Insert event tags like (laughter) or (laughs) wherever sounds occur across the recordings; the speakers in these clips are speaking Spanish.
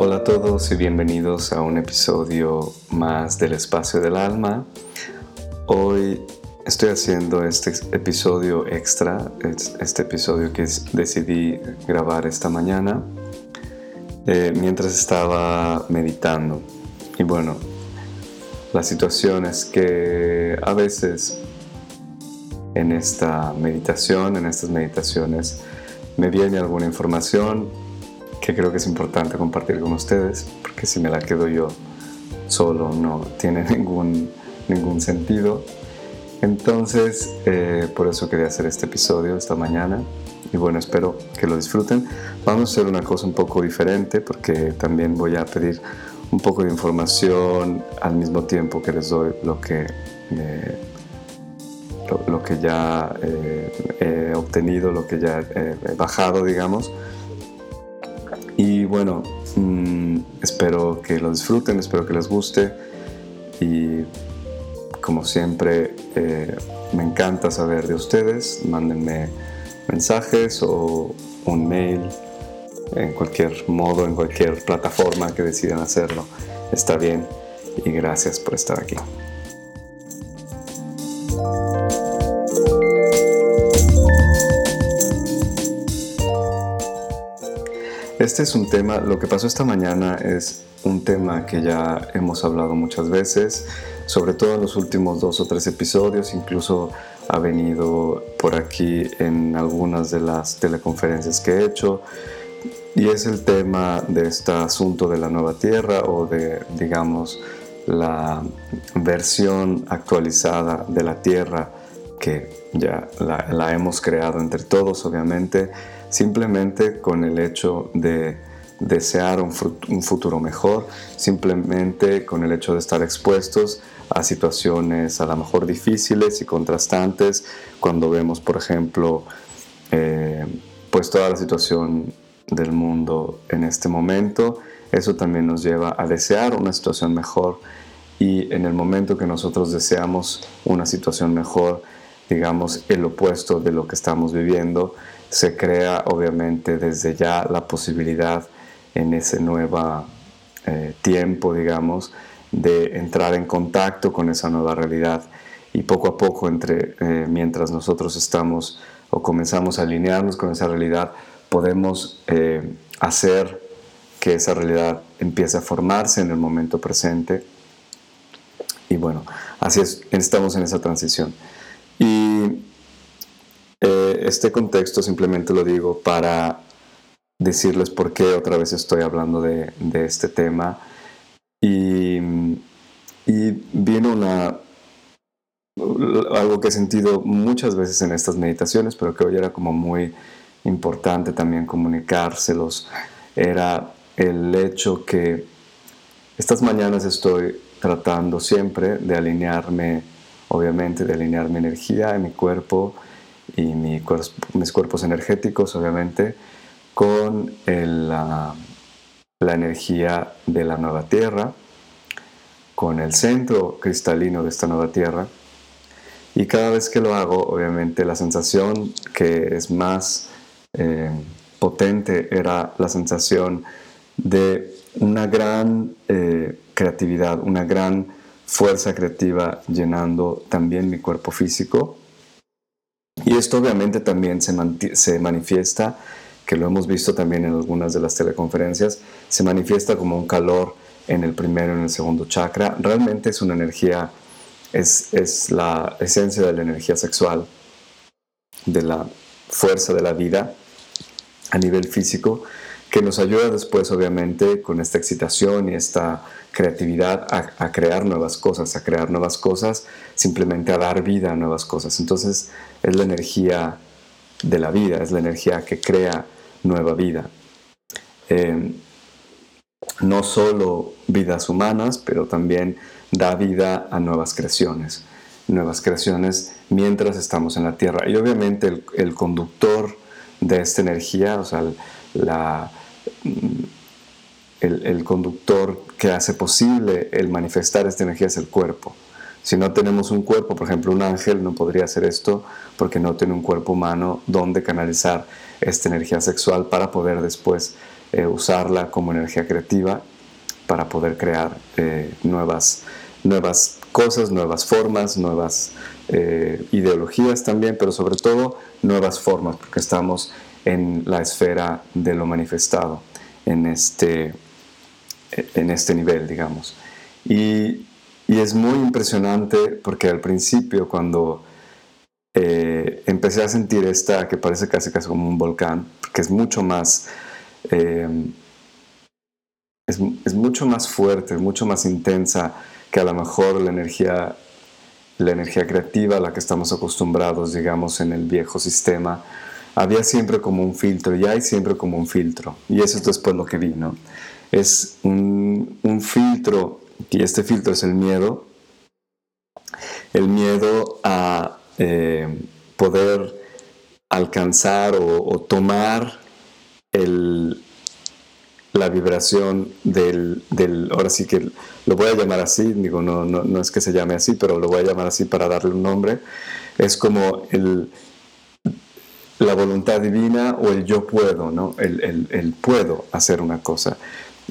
Hola a todos y bienvenidos a un episodio más del Espacio del Alma. Hoy estoy haciendo este episodio extra, este episodio que decidí grabar esta mañana eh, mientras estaba meditando. Y bueno, la situación es que a veces en esta meditación, en estas meditaciones, me viene alguna información que creo que es importante compartir con ustedes, porque si me la quedo yo solo no tiene (laughs) ningún, ningún sentido. Entonces, eh, por eso quería hacer este episodio esta mañana. Y bueno, espero que lo disfruten. Vamos a hacer una cosa un poco diferente porque también voy a pedir un poco de información al mismo tiempo que les doy lo que, eh, lo, que ya eh, he obtenido, lo que ya he bajado, digamos. Bueno, mm, espero que lo disfruten, espero que les guste y como siempre eh, me encanta saber de ustedes, mándenme mensajes o un mail en cualquier modo, en cualquier plataforma que decidan hacerlo. Está bien y gracias por estar aquí. Este es un tema, lo que pasó esta mañana es un tema que ya hemos hablado muchas veces, sobre todo en los últimos dos o tres episodios, incluso ha venido por aquí en algunas de las teleconferencias que he hecho, y es el tema de este asunto de la nueva Tierra o de, digamos, la versión actualizada de la Tierra que ya la, la hemos creado entre todos, obviamente simplemente con el hecho de desear un, futuro mejor, simplemente con el hecho de estar expuestos a situaciones a lo mejor difíciles y contrastantes, cuando vemos, por ejemplo, eh, pues toda la situación del mundo en este momento, eso también nos lleva a desear una situación mejor. Y en el momento que nosotros deseamos una situación mejor, digamos, el opuesto de lo que estamos viviendo, se crea obviamente desde ya la posibilidad en ese nuevo eh, tiempo, digamos, de entrar en contacto con esa nueva realidad y poco a poco, entre, eh, mientras nosotros estamos o comenzamos a alinearnos con esa realidad, podemos eh, hacer que esa realidad empiece a formarse en el momento presente. Y bueno, así es, estamos en esa transición. Y este contexto simplemente lo digo para decirles por qué otra vez estoy hablando de, este tema. Y, y viene una, algo que he sentido muchas veces en estas meditaciones, pero que hoy era como muy importante también comunicárselos, era el hecho que estas mañanas estoy tratando siempre de alinearme, obviamente, de alinear mi energía en mi cuerpo y mis cuerpos energéticos, obviamente, con la, energía de la nueva Tierra, con el centro cristalino de esta nueva Tierra. Y cada vez que lo hago, obviamente la sensación que es más eh, potente era la sensación de una gran eh, creatividad, una gran fuerza creativa llenando también mi cuerpo físico y esto obviamente también se, se manifiesta, que lo hemos visto también en algunas de las teleconferencias, se manifiesta como un calor en el primero en el segundo chakra. Realmente es una energía, es, es la esencia de la energía sexual, de la fuerza de la vida a nivel físico, que nos ayuda después obviamente con esta excitación y esta creatividad a, crear nuevas cosas, a crear nuevas cosas, simplemente a dar vida a nuevas cosas. Entonces es la energía de la vida, es la energía que crea nueva vida. Eh, no solo vidas humanas, pero también da vida a nuevas creaciones, nuevas creaciones mientras estamos en la Tierra. Y obviamente el, el conductor de esta energía, o sea, la, el, conductor que hace posible el manifestar esta energía es el cuerpo. Si no tenemos un cuerpo, por ejemplo, un ángel no podría hacer esto porque no tiene un cuerpo humano donde canalizar esta energía sexual para poder después eh, usarla como energía creativa para poder crear eh, nuevas, nuevas cosas, nuevas formas, nuevas eh, ideologías también, pero sobre todo nuevas formas, porque estamos en la esfera de lo manifestado, en este, en este nivel, digamos. Y, y es muy impresionante porque al principio cuando eh, empecé a sentir esta que parece casi casi como un volcán, que es mucho más, eh, es, es, mucho más fuerte, mucho más intensa que a lo mejor la energía, la energía creativa a la que estamos acostumbrados, digamos, en el viejo sistema. Había siempre como un filtro y hay siempre como un filtro. Y eso es después lo que vi, ¿no? Es un, un filtro, y este filtro es el miedo, el miedo a eh, poder alcanzar o, tomar el, la vibración del, del, ahora sí que lo voy a llamar así, digo, no, no, no, es que se llame así, pero lo voy a llamar así para darle un nombre, es como el, la voluntad divina o el yo puedo, ¿no? El, el, puedo hacer una cosa,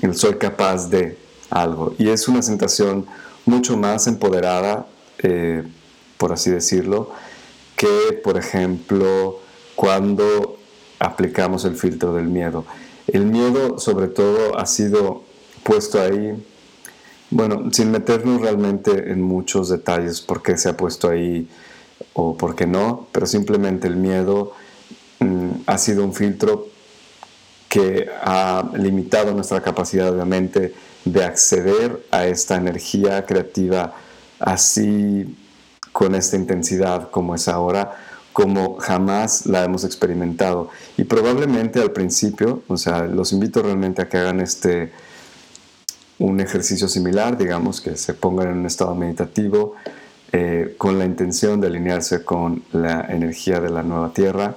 el soy capaz de algo. Y es una sensación mucho más empoderada eh, por así decirlo, que, por ejemplo, cuando aplicamos el filtro del miedo. El miedo, sobre todo, ha sido puesto ahí, bueno, sin meternos realmente en muchos detalles por qué se ha puesto ahí o por qué no, pero simplemente el miedo ha sido un filtro que ha limitado nuestra capacidad, obviamente, de acceder a esta energía creativa así con esta intensidad como es ahora, como jamás la hemos experimentado. Y probablemente al principio, o sea, los invito realmente a que hagan este un ejercicio similar, digamos, que se pongan en un estado meditativo eh, con la intención de alinearse con la energía de la nueva tierra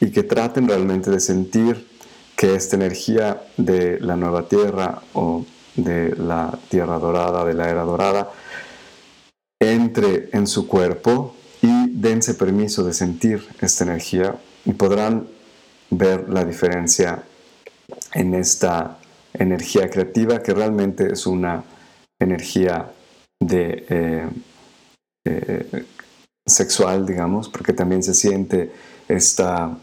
y que traten realmente de sentir que esta energía de la nueva tierra o de la tierra dorada, de la era dorada, entre en su cuerpo y dense permiso de sentir esta energía y podrán ver la diferencia en esta energía creativa que realmente es una energía de eh, eh, sexual, digamos, porque también se siente esta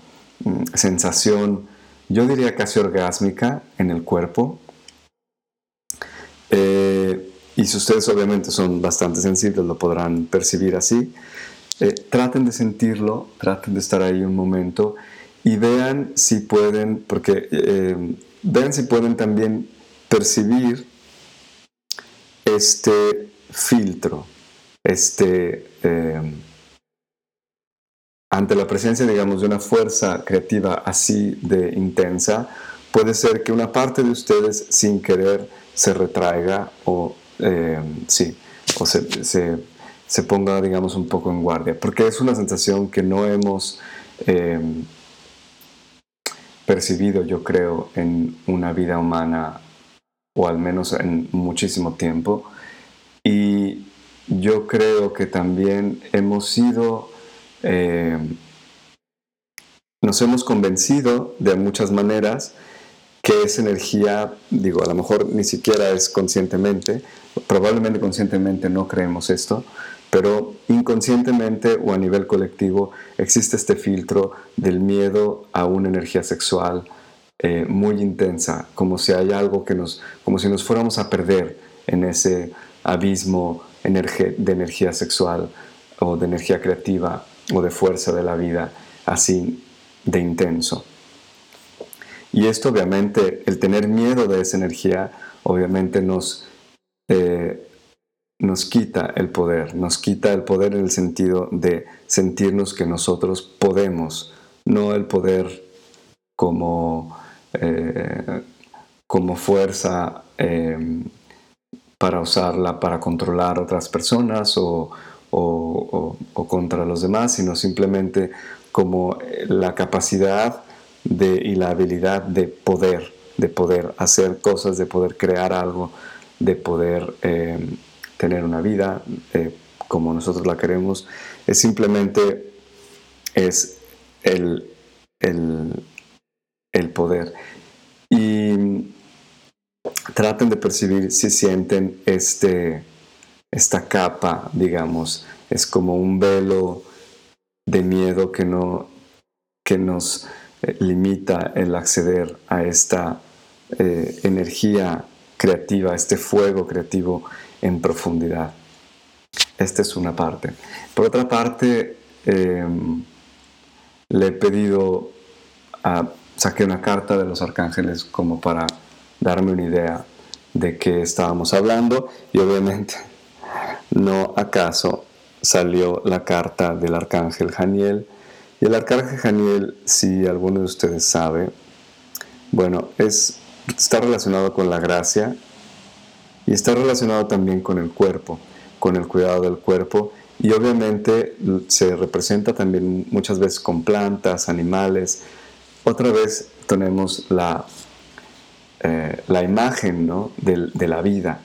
mm, sensación, yo diría casi orgásmica en el cuerpo. Eh, y si ustedes obviamente son bastante sensibles, lo podrán percibir así. Eh, traten de sentirlo, traten de estar ahí un momento y vean si pueden, porque eh, vean si pueden también percibir este filtro, este, ante la presencia, digamos, de una fuerza creativa así de intensa, puede ser que una parte de ustedes sin querer se retraiga o eh, sí, o se, se, ponga, digamos, un poco en guardia, porque es una sensación que no hemos em, percibido, yo creo, en una vida humana, o al menos en muchísimo tiempo, y yo creo que también hemos sido, nos hemos convencido de muchas maneras que esa energía, digo, a lo mejor ni siquiera es conscientemente, probablemente conscientemente no creemos esto, pero inconscientemente o a nivel colectivo existe este filtro del miedo a una energía sexual eh, muy intensa, como si hay algo que nos, como si nos fuéramos a perder en ese abismo de energía sexual o de energía creativa o de fuerza de la vida, así de intenso. Y esto obviamente, el tener miedo de esa energía, obviamente nos, eh, nos quita el poder, nos quita el poder en el sentido de sentirnos que nosotros podemos, no el poder como, eh, como fuerza em, para usarla para controlar a otras personas o, o contra los demás, sino simplemente como la capacidad y la habilidad de poder, de poder hacer cosas, de poder crear algo, de poder eh, tener una vida eh, como nosotros la queremos, es simplemente es el, el, el poder. y traten de percibir si sienten este, esta capa, digamos, es como un velo de miedo que, no, que nos eh, limita el acceder a esta eh, energía creativa, este fuego creativo en profundidad. Esta es una parte. Por otra parte, em, le he pedido, a, saqué una carta de los arcángeles como para darme una idea de qué estábamos hablando y obviamente (laughs) no acaso salió la carta del arcángel Janiel. Y el arcángel Janiel, si alguno de ustedes sabe, bueno, es, está relacionado con la gracia y está relacionado también con el cuerpo, con el cuidado del cuerpo y obviamente se representa también muchas veces con plantas, animales. Otra vez tenemos la, eh, la imagen ¿no? de, de la vida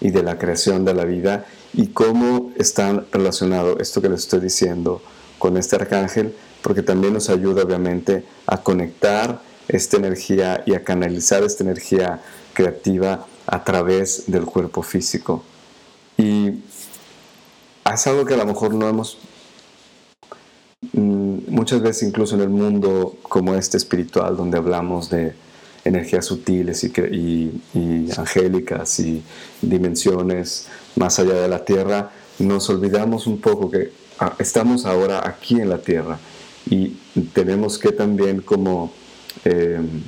y de la creación de la vida y cómo está relacionado esto que les estoy diciendo con este arcángel, porque también nos ayuda obviamente a conectar esta energía y a canalizar esta energía creativa a través del cuerpo físico. Y es algo que a lo mejor no hemos, mm, muchas veces incluso en el mundo como este espiritual, donde hablamos de energías sutiles y, angélicas y dimensiones más allá de la tierra, nos olvidamos un poco que ah, estamos ahora aquí en la tierra y tenemos que también como em,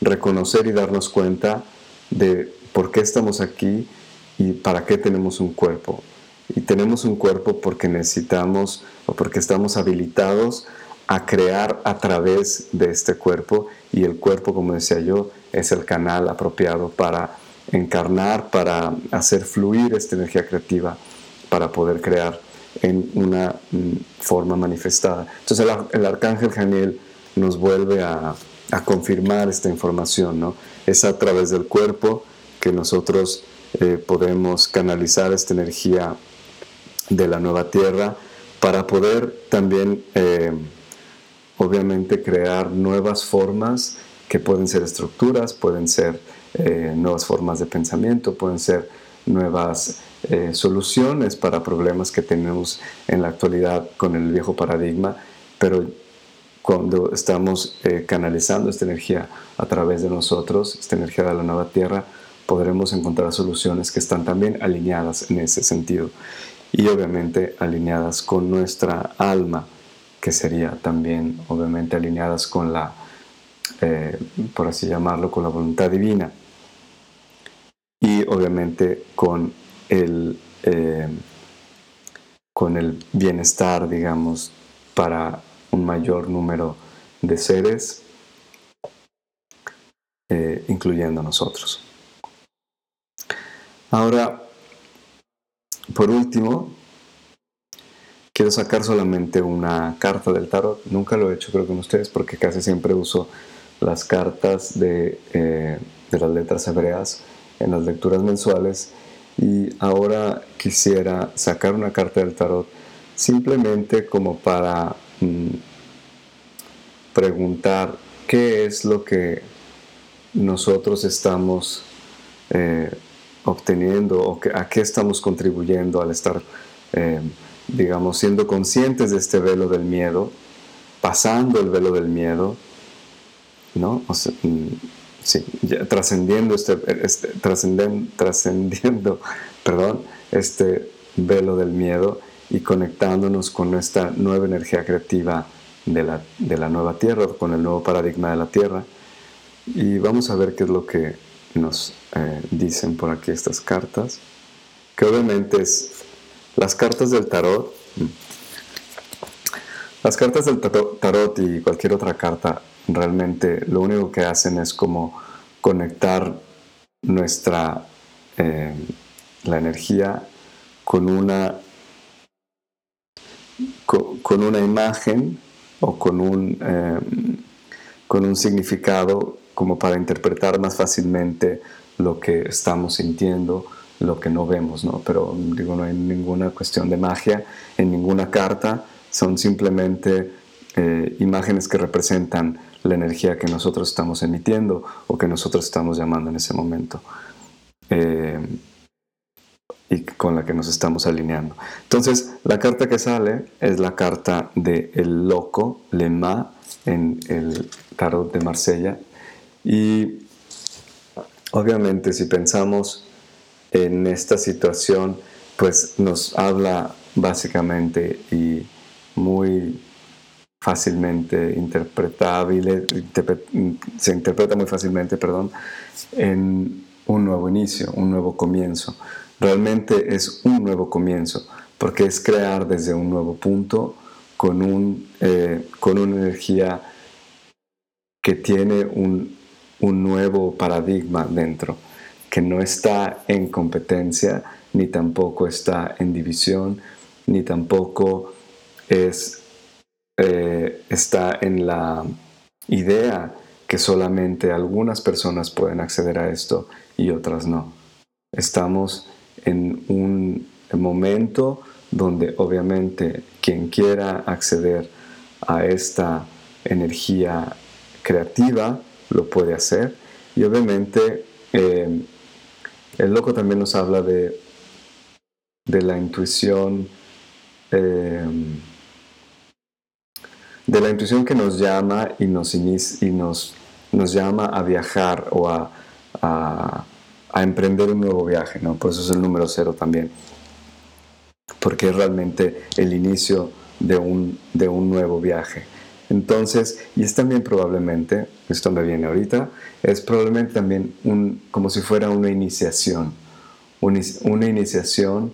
reconocer y darnos cuenta de por qué estamos aquí y para qué tenemos un cuerpo. Y tenemos un cuerpo porque necesitamos o porque estamos habilitados a crear a través de este cuerpo y el cuerpo, como decía yo, es el canal apropiado para encarnar, para hacer fluir esta energía creativa, para poder crear en una mm, forma manifestada. Entonces el, arcángel Janiel nos vuelve a, confirmar esta información, ¿no? Es a través del cuerpo que nosotros eh, podemos canalizar esta energía de la nueva tierra para poder también eh, obviamente crear nuevas formas que pueden ser estructuras, pueden ser eh, nuevas formas de pensamiento, pueden ser nuevas eh, soluciones para problemas que tenemos en la actualidad con el viejo paradigma, pero cuando estamos eh, canalizando esta energía a través de nosotros, esta energía de la nueva tierra, podremos encontrar soluciones que están también alineadas en ese sentido y obviamente alineadas con nuestra alma, que sería también obviamente alineadas con la, eh, por así llamarlo, con la voluntad divina y obviamente con el, eh, con el bienestar, digamos, para un mayor número de seres, eh, incluyendo nosotros. Ahora, por último, quiero sacar solamente una carta del tarot. Nunca lo he hecho creo con ustedes porque casi siempre uso las cartas de, eh, las letras hebreas en las lecturas mensuales y ahora quisiera sacar una carta del tarot simplemente como para mm, preguntar qué es lo que nosotros estamos eh, obteniendo o a qué estamos contribuyendo al estar eh, digamos, siendo conscientes de este velo del miedo, pasando el velo del miedo, ¿no? Mm, trascendiendo este, este trascendiendo, (laughs) perdón, este velo del miedo y conectándonos con esta nueva energía creativa de la, de la nueva tierra, con el nuevo paradigma de la tierra. Y vamos a ver qué es lo que nos eh, dicen por aquí estas cartas, que obviamente es las cartas del tarot, las cartas del tarot y cualquier otra carta realmente lo único que hacen es como conectar nuestra eh, la energía con una con, una imagen o con un eh, con un significado como para interpretar más fácilmente lo que estamos sintiendo lo que no vemos, ¿no? Pero digo, no hay ninguna cuestión de magia en ninguna carta, son simplemente eh, imágenes que representan la energía que nosotros estamos emitiendo o que nosotros estamos llamando en ese momento. Eh, y con la que nos estamos alineando. Entonces, la carta que sale es la carta de el loco, Lema, en el tarot de Marsella. Y obviamente si pensamos en esta situación, pues nos habla básicamente y muy fácilmente interpretable, se interpreta muy fácilmente, perdón, en un nuevo inicio, un nuevo comienzo. Realmente es un nuevo comienzo, porque es crear desde un nuevo punto con, un, eh, con una energía que tiene un, un nuevo paradigma dentro, que no está en competencia, ni tampoco está en división, ni tampoco es, eh, está en la idea que solamente algunas personas pueden acceder a esto y otras no. Estamos en un momento donde obviamente quien quiera acceder a esta energía creativa lo puede hacer y obviamente eh, el loco también nos habla de, de la intuición eh, de la intuición que nos llama y nos, y nos, nos llama a viajar o a, a emprender un nuevo viaje, ¿no? Por eso es el número cero también. Porque es realmente el inicio de un, de un nuevo viaje. Entonces, y es también probablemente, esto me viene ahorita, es probablemente también un, como si fuera una iniciación, una iniciación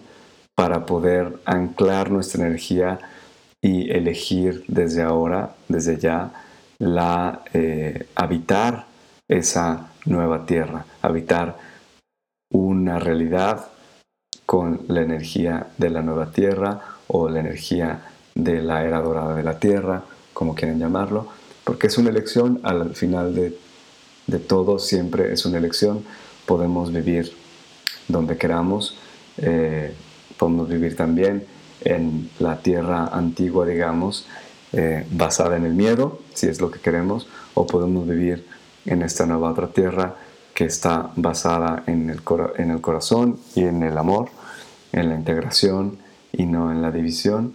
para poder anclar nuestra energía y elegir desde ahora, desde ya, la eh, habitar esa nueva tierra, habitar una realidad con la energía de la nueva tierra o la energía de la era dorada de la tierra, como quieren llamarlo, porque es una elección, al final de, todo siempre es una elección, podemos vivir donde queramos, eh, podemos vivir también en la tierra antigua, digamos, eh, basada en el miedo, si es lo que queremos, o podemos vivir en esta nueva otra tierra que está basada en el, en el corazón y en el amor, en la integración y no en la división,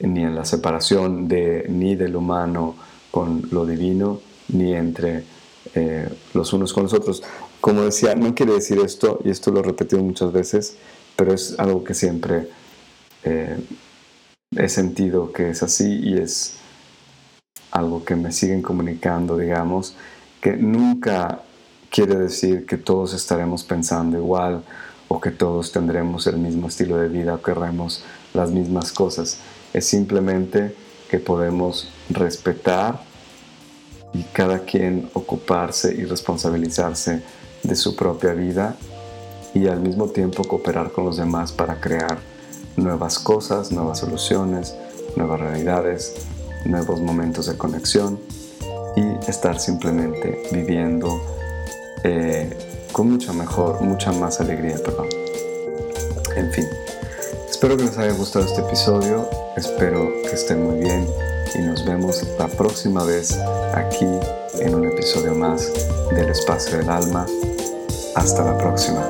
ni en la separación de, ni del humano con lo divino, ni entre eh, los unos con los otros. Como decía, no quiere decir esto, y esto lo he repetido muchas veces, pero es algo que siempre eh, he sentido que es así y es algo que me siguen comunicando, digamos, que nunca quiere decir que todos estaremos pensando igual o que todos tendremos el mismo estilo de vida o querremos las mismas cosas. Es simplemente que podemos respetar y cada quien ocuparse y responsabilizarse de su propia vida y al mismo tiempo cooperar con los demás para crear nuevas cosas, nuevas soluciones, nuevas realidades, nuevos momentos de conexión y estar simplemente viviendo eh, con mucha mejor, mucha más alegría, perdón. En fin, espero que les haya gustado este episodio, espero que estén muy bien y nos vemos la próxima vez aquí en un episodio más del Espacio del Alma. Hasta la próxima.